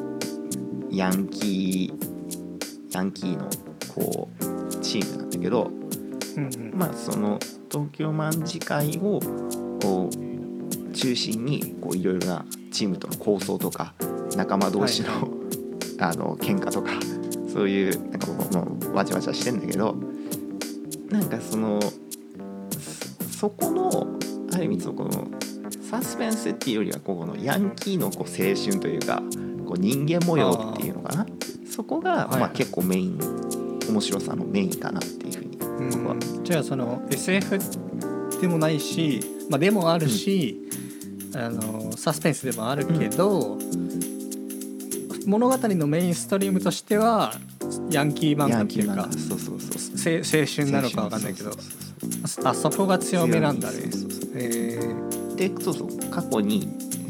ヤンキーヤンキーのこうチームなんだけど、うんまあその東京卍会をこう中心にこういろいろなチームとの構想とか仲間同士の、あの喧嘩とかそういうなんかもうもうわちゃわちゃしてんだけどなんかそのそこのある意味そこのサスペンスっていうよりはこのヤンキーのこう青春というかこう人間模様っていうのかな？そこがはい。まあ結構メイン面白さのメインかなっていうふうにうん。じゃあその SF でもないし、まあ、でもあるし、あのサスペンスでもあるけど、物語のメインストリームとしてはヤンキー漫画っていうか画。そうそうそう青春なのかわかんないけどあそこが強めなんだね。えでそうそう過去に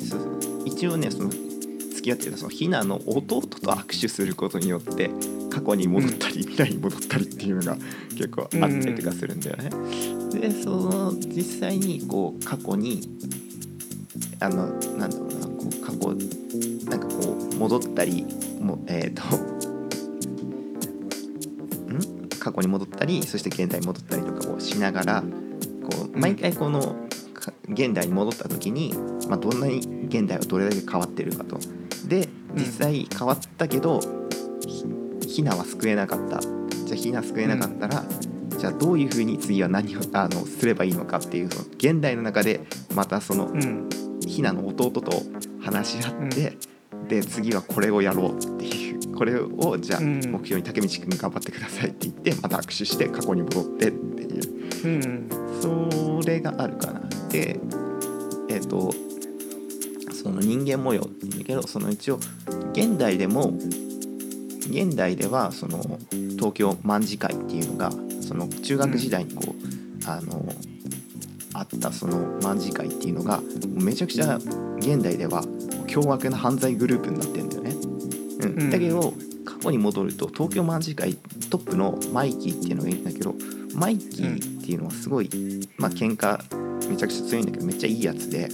そうそう一応ねその付き合ってたそのひなの弟と握手することによって過去に戻ったり、未来に戻ったりっていうのが結構あったりとかするんだよね。でその実際にこう過去にあのなんだろうなこう過去なんかこう戻ったりもえっ、と過去に戻ったりそして現代に戻ったりとかをしながらこう毎回この現代に戻った時に、まあ、どんなに現代はどれだけ変わってるかと。で実際変わったけど、ひひなは救えなかった。じゃあひな救えなかったら、じゃあどういうふうに次は何をあのすればいいのかっていうその現代の中でまたそのーうん。ひなの弟と話し合って、で次はこれをやろうっていうこれをじゃあうん。目標に竹道くん頑張ってくださいって言ってまた握手して過去に戻ってっていう。うん。それがあるかな。でえっ、とその人間模様って言うんだけどその一応現代でも現代ではその東京卍会っていうのがその中学時代にこう、あのあったその卍会っていうのがめちゃくちゃ現代では凶悪な犯罪グループになってるんだよね。うんうんだけど過去に戻ると東京卍会トップのマイキーっていうのがいるんだけどマイキーっていうのはすごい、まあ喧嘩めちゃくちゃ強いんだけどめっちゃいいやつで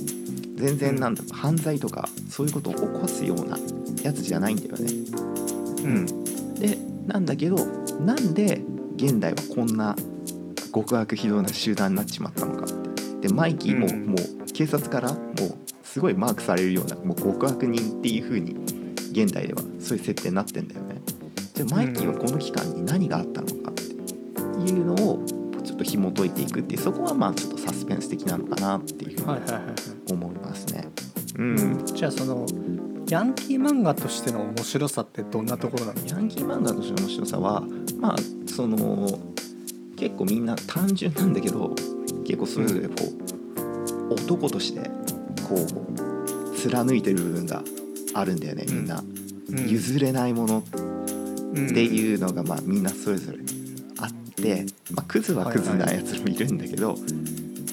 全然なんだ犯罪とかそういうことを起こすようなやつじゃないんだよね。うん、でなんだけどなんで現代はこんな極悪非道な集団になっちまったのかって。でマイキーもうん。もう警察からもうすごいマークされるようなもう極悪人っていう風に現代ではそういう設定になってんだよね。じゃあマイキーはこの期間に何があったのかっていうのをちょっと紐解いていくっていうそこはまあちょっとサスペンス的なのかなっていうふうにはいはいはいはい。思いますね。うん、じゃあそのヤンキー漫画としての面白さってどんなところなのヤンキー漫画としての面白さはまあその結構みんな単純なんだけど結構それぞれこう、男としてこう貫いてる部分があるんだよねみんな、譲れないものっていうのがまあみんなそれぞれあって、まあ、クズはクズなやつもいるんだけど、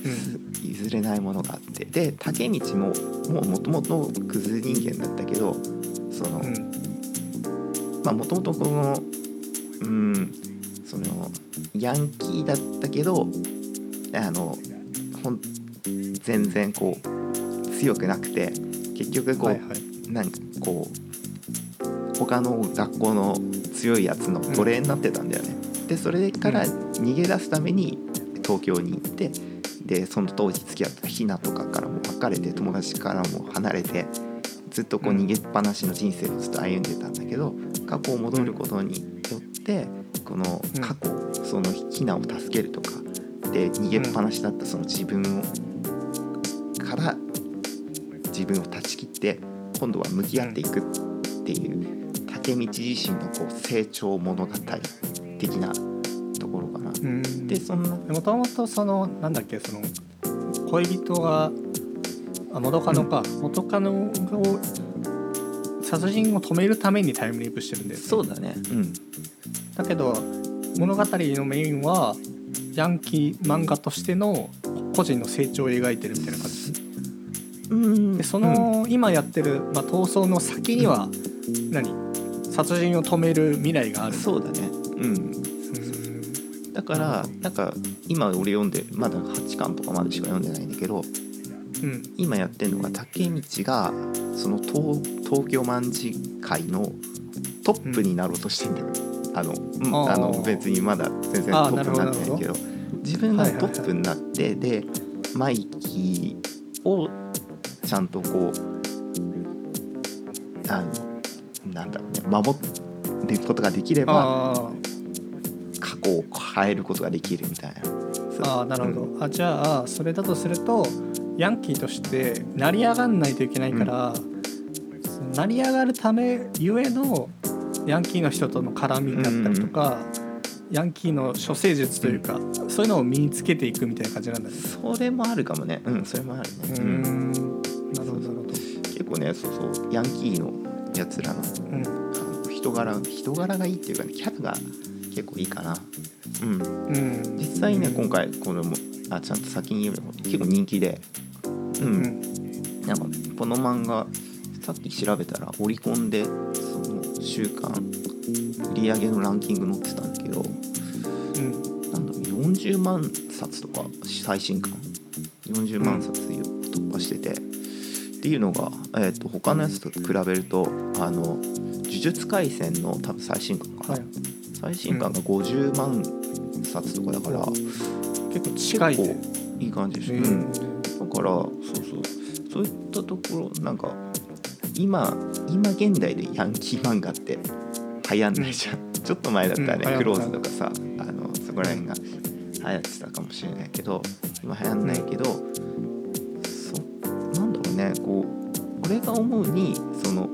譲れないものがあって。で竹道ももうもともとクズ人間だったけどその、うん。まあもともとこのうんそのヤンキーだったけどあのほん全然こう強くなくて結局こう、はいはい。なんかこう他の学校の強いやつの奴隷になってたんだよね。でそれから逃げ出すために東京に行ってでその当時付き合ってたひなとかからも別れて友達からも離れてずっとこううん逃げっぱなしの人生をずっと歩んでたんだけど過去を戻ることによってこのうん。過去そのひなを助けるとかで逃げっぱなしだったその自分をから自分を断ち切って今度は向き合っていくっていう竹道自身のこう成長物語的なでそん。なもともとそのなんだっけその恋人があ元カノか、元カノを殺人を止めるためにタイムリープしてるんですそうだね。うん。だけど物語のメインはヤンキー漫画としての個人の成長を描いてるみたいな感じ。うん。でその、今やってる、まあ、逃走の先には何？殺人を止める未来がある。そうだね。うん。うんだからなんか今俺読んでまだ8巻とかまでしか読んでないんだけどうん。今やってるのが竹道がその東東京卍会のトップになろうとしてんだよ、あの、うんあの別にまだ全然トップになってないけど。自分がトップになって、でマイキーをちゃんとこうあのなんだろうね守ることができればを変えることができるみたいな。そああなるほど。あじゃあそれだとするとヤンキーとして成り上がんないといけないから、その成り上がるためゆえのヤンキーの人との絡みだったりとか、ヤンキーの処世術というか、そういうのを身につけていくみたいな感じなんだね。それもあるかもね。うんそれもあるね、うん。ん。なるほどなるほど。結構ねそうそうヤンキーのやつらのうん。人柄人柄がいいっていうかねキャラが結構いいかな。うん。うん。実際ね今回このもあちゃんと先に言うの。結構人気で。うん、うん。なんかこの漫画さっき調べたらオリコンでその週間売り上げのランキング載ってたんだけどうん。なんだろう40万冊とか最新刊。40万冊突破してて、っていうのが、えー、と他のやつと比べるとあの呪術廻戦の多分最新刊かな、はい最新刊が50万冊とかだから、結構近い結ね。構いい感じでしょ、ううん。んだからそうそう。そういったところなんか今今現代でヤンキー漫画って流行んないじゃん、ちょっと前だったらね、うんクローズとかさあのそこら辺が流行ってたかもしれないけど今流行んないけど、そなんだろうねこう俺が思うにその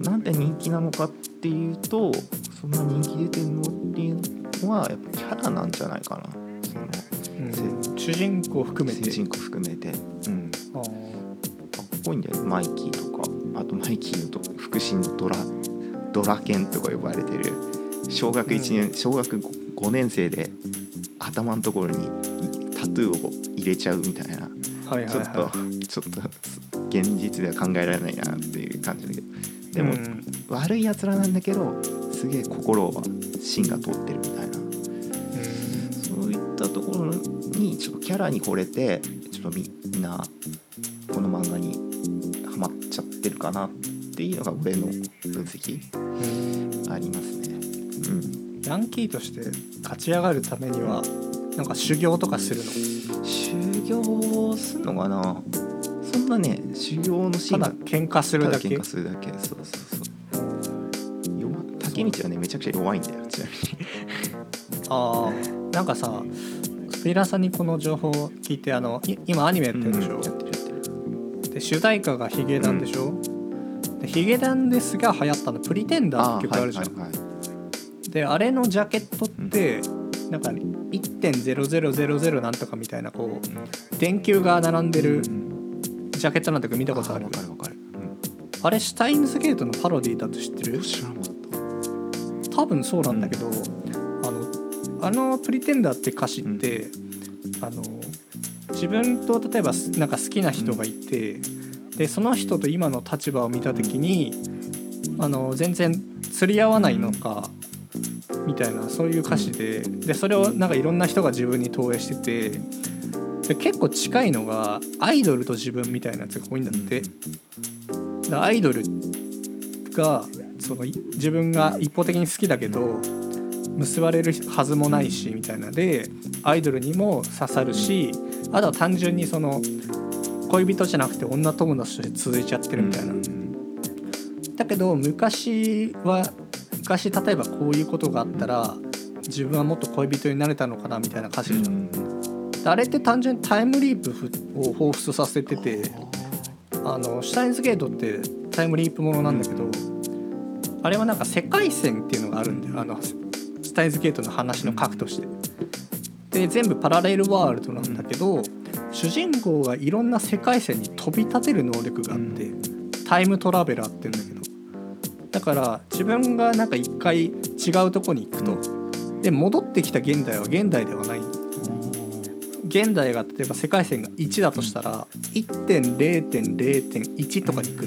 なんで人気なのかっていうとそんな人気出てるのっていうのはやっぱキャラなんじゃないかな。そのうん主人公含めて。主人公含めて、うん、かっこいいんだよね。マイキーとか。あとマイキーのと腹心のドラドラケンとか呼ばれてる。小学1年、小学 5, 年生で頭のところにタトゥーを入れちゃうみたいな。はいはいちょっと、はちょっと現実では考えられないなっていう感じだけど。い。でも、うん。悪いやつらなんだけどすげえ心は芯が通ってるみたいな。そういったところにちょっとキャラに惚れてちょっとみんなこの漫画にハマっちゃってるかなっていうのが俺の分析。うんありますね。うん、ヤンキーとして勝ち上がるためにはなんか修行とかするの？修行すんのかな？そんなね修行のシーたンがだ喧嘩するだけ。喧嘩するだけ。そう道はねめちゃくちゃ弱いんだよちなみに。ああなんかさスピラさんにこの情報を聞いてあのい今アニメやってるでしょ、うんやってるやってる。で主題歌がヒゲダンでしょ、でヒゲダンですが流行ったの「プリテンダー」って曲あるじゃん、はいはいはい。であれのジャケットって、なんか1.0000なんとかみたいなこう電球が並んでるジャケットなんて見たことある？わかるあれシュタインズゲートのパロディだと知ってる？知らなかった多分そうなんだけど、あのあの「プリテンダー」って歌詞って、あの自分と例えばすなんか好きな人がいて、でその人と今の立場を見た時にあの全然釣り合わないのか、みたいなそういう歌詞ででそれをなんかいろんな人が自分に投影しててで結構近いのがアイドルと自分みたいなやつが多いんだって。だアイドルがそのい自分が一方的に好きだけど結ばれるはずもないしみたいなでアイドルにも刺さるしあとは単純にその恋人じゃなくて女友達として続いちゃってるみたいな。だけど昔は昔例えばこういうことがあったら自分はもっと恋人になれたのかなみたいな歌詞じゃん。であれって単純にタイムリープを彷彿とさせててあのシュタインズゲートってタイムリープものなんだけど、あれはなんか世界線っていうのがあるんだよ。あのシュタインズゲートの話の核として。で全部パラレルワールドなんだけど、主人公がいろんな世界線に飛び立てる能力があって、タイムトラベラーって言うんだけど。だから自分がなんか一回違うとこに行くと、で戻ってきた現代は現代ではない。現代が例えば世界線が1だとしたら1.0.0.1とかに行く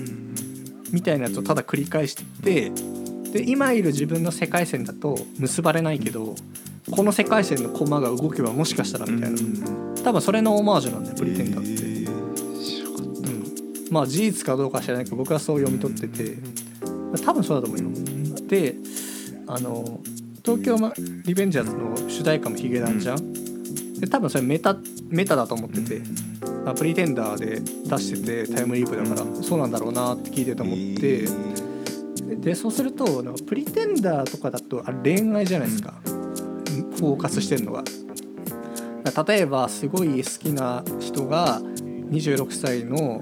みたいなやつをただ繰り返していってで今いる自分の世界線だと結ばれないけどこの世界線のコマが動けばもしかしたらみたいな。多分それのオマージュなんだよプリテンダーって。うん。まあ事実かどうか知らないけど僕はそう読み取ってて多分そうだと思うよ。であの東京マリベンジャーズの主題歌もヒゲダンじゃん。で多分それメタメタだと思ってて、まあ、プリテンダーで出しててタイムリープだからそうなんだろうなって聞いてて思って、でそうするとプリテンダーとかだとあれ恋愛じゃないですか、フォーカスしてるのが。例えばすごい好きな人が26歳の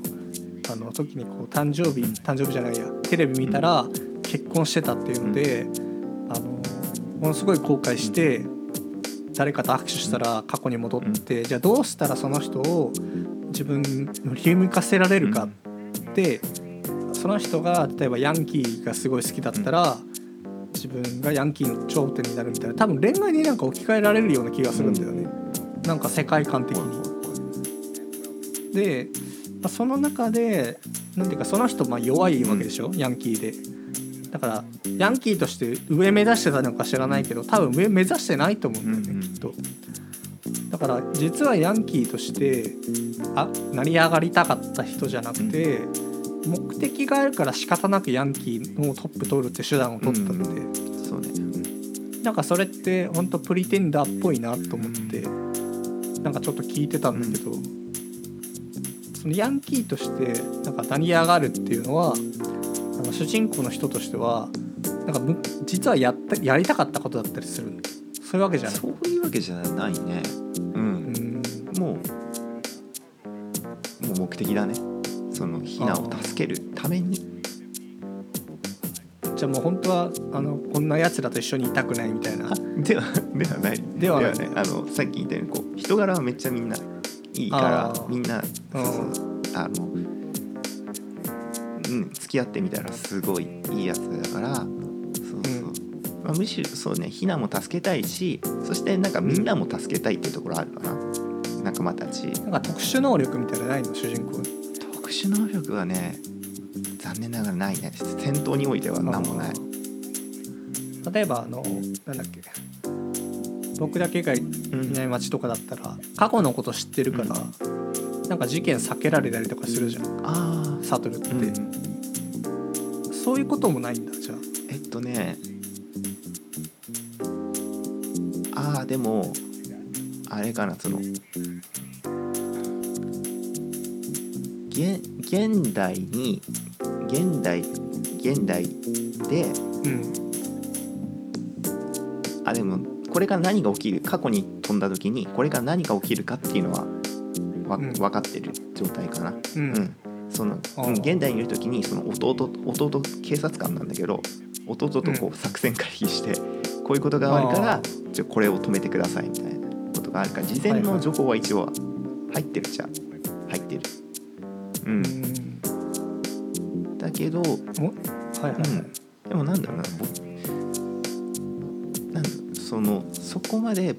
あの時にこう誕生日誕生日じゃないやテレビ見たら結婚してたっていうので、あのものすごい後悔して誰かと握手したら過去に戻って、じゃあどうしたらその人を自分の振り向かせられるかって、その人が例えばヤンキーがすごい好きだったら、自分がヤンキーの頂点になるみたいな多分恋愛になんか置き換えられるような気がするんだよね、なんか世界観的に。で、まあその中でなんていうかその人まあ弱いわけでしょ、ヤンキーで。だからヤンキーとして上目指してたのか知らないけど多分上目指してないと思うんだよね、うんうん。きっと。だから実はヤンキーとしてあ成り上がりたかった人じゃなくて、目的があるから仕方なくヤンキーのトップ取るって手段を取ったので、そうね。なんかそれって本当プリテンダーっぽいなと思って、なんかちょっと聞いてたんだけど、そのヤンキーとしてなんか成り上がるっていうのはあの主人公の人としてはなんかむ実はやったやりたかったことだったりするそういうわけじゃない。そういうわけじゃないね。うんうんもうもう目的だね。そのヒナを助けるために。じゃあもう本当はあのこんなやつらと一緒にいたくないみたいな。あではではない。ではない。ねあのさっき言ったようにこう人柄はめっちゃみんないいからみんなあのうん付き合ってみたらすごいいいやつだからそうそう、まあ、むしろそうねヒナも助けたいしそしてなんかみんなも助けたいっていうところあるかな仲間たち。なんか特殊能力みたいなのないの？主人公。に特殊能力はね残念ながらないね。戦闘においては何もない。例えばあのなんだっけ。僕だけがいない街とかだったら過去のこと知ってるから、なんか事件避けられたりとかするじゃん。あサトルって、あ、うん、そういうこともないんだじゃあ。えっとね。ああでもあれかなその。現現代に現代現代でうんあでもこれから何が起きる過去に飛んだ時にこれから何が起きるかっていうのはわ、うん。分かってる状態かな。ううん。ん、その、現代にいる時にその弟弟警察官なんだけど弟とこう作戦会議して、こういうことがあるからあじゃあこれを止めてくださいみたいながあるから事前の情報は一応入ってるじゃん。入ってる。う、うん。んだけど、おはいはいはい、でもなんだろうな僕なんだそのそこまで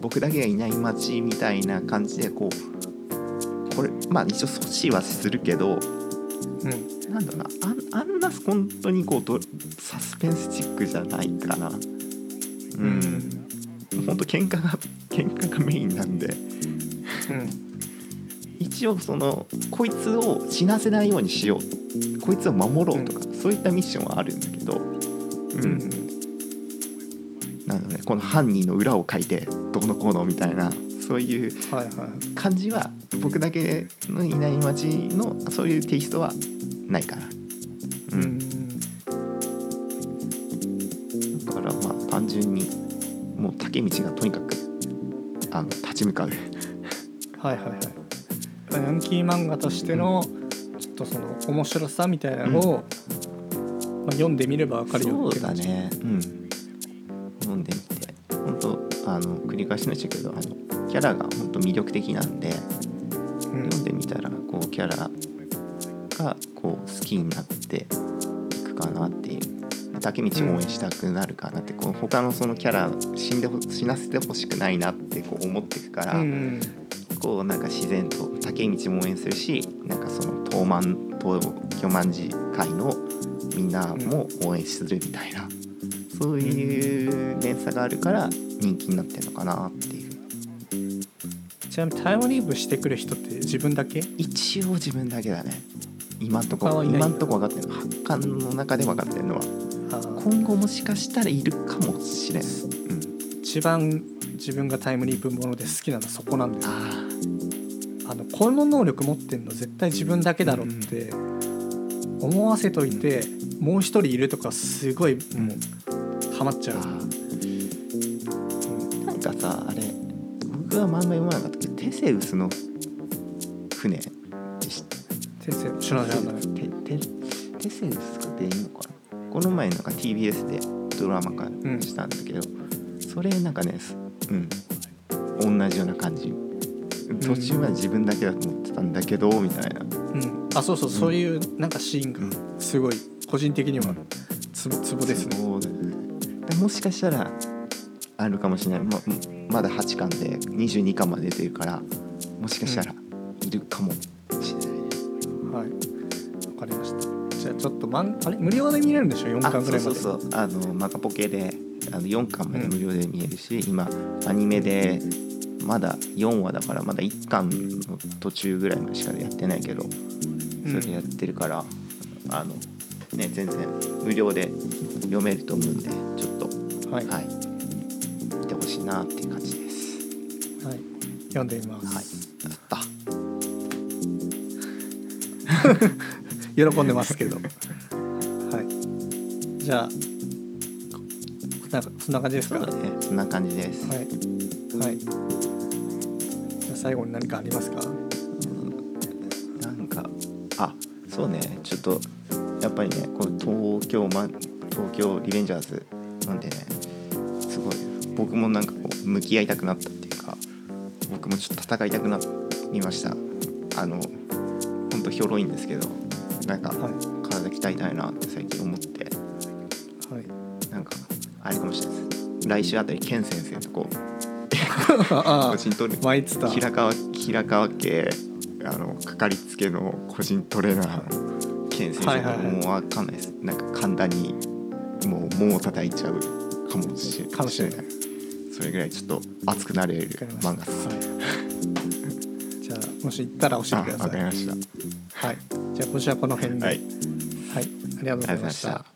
僕だけがいない街みたいな感じでこうこれまあ一応阻止はするけどうん。なんだろうなあんあんな本当にこうどサスペンスチックじゃないかな。うん、本当喧嘩が喧嘩がメインなんで。うん。一応そのこいつを死なせないようにしよう。こいつを守ろうとか、そういったミッションはあるんだけど、うん。うんなのでこの犯人の裏を書いてどうのこうのみたいなそういう感じは僕だけのいない街のそういうテイストはないかな。ううんん。だからまあ単純にもう竹道がとにかくあの立ち向かう。はいはいはいヤンキー漫画としてのちょっとその面白さみたいなのを、まあ、読んでみればわかるよそうって感じだね。うん。読んでみて本当あの繰り返しましたけどあのキャラが本当魅力的なんで。うん読んでみたらこうキャラがこう好きになっていくかなっていう竹道を応援したくなるかなって、こう他のそのキャラ死んでほ死なせてほしくないなってこう思っていくから、うんこうなんか自然と竹道も応援するしなんかその東満東巨万寺会のみんなも応援するみたいな、そういう連鎖があるから人気になってるのかなっていう。ちなみにタイムリープしてくる人って自分だけ？一応自分だけだね。今んとこ今んとこ分かってるの。発刊の中で分かってるのは今後もしかしたらいるかもしれん、うん、一番自分がタイムリープもので好きなのはそこなんだよああ。のこの能力持ってんの絶対自分だけだろって思わせといてもう一人いるとかすごいもうハマっちゃう、あなんかさあれ僕は漫画読まなかったけどテセウスの船でし先生知らない知らない。テテテセウスかでいいのかな？この前なんか TBS でドラマ化したんだけど、それなんかねすうん同じような感じ。途中まで自分だけだと思ってたんだけどみたいな。うん。あそうそうそういうなんかシーンがすごい個人的にはツボツボですね。でもしかしたらあるかもしれない。ままだ8巻で22巻まで出てるからもしかしたらいるかもじゃあちょっとマンあれ無料で見れるんでしょ4あそう巻ぐらいまでそうそう。あのマカポケであの4巻まで無料で見えるし、今アニメでまだ4話だからまだ1巻の途中ぐらいまでしかやってないけどそれやってるから、あのね全然無料で読めると思うんでちょっとはい、はい。見てほしいなっていう感じです。はい、読んでみます、はい。やった 喜んでますけど。はい。じゃあこんなそんな感じですか？ね。そんな感じです、はい。はい。じゃあ最後に何かありますか？なんかあそうね。ちょっとやっぱりねこの東京マン東京リベンジャーズなんでねすごい僕もなんかこう向き合いたくなったっていうか僕もちょっと戦いたくなりました。あのほんとひょろいんですけどなんかはい。体鍛えたいなって最近思って。はい。なんかあれかもしれないです。来週あたりケン先生とこう あ個人トレ平川平川家あのかかりつけの個人トレーナー。健先生もう分かんないです。なんか簡単にもう門を叩いちゃうかもしれかもしれない。それぐらいちょっと熱くなれる漫画です。はい、じゃあもし行ったら教あえてください。わかりました。はいじゃあ今週はこの辺で。ははい。い、ありがとうござい。ましありがとうございましたた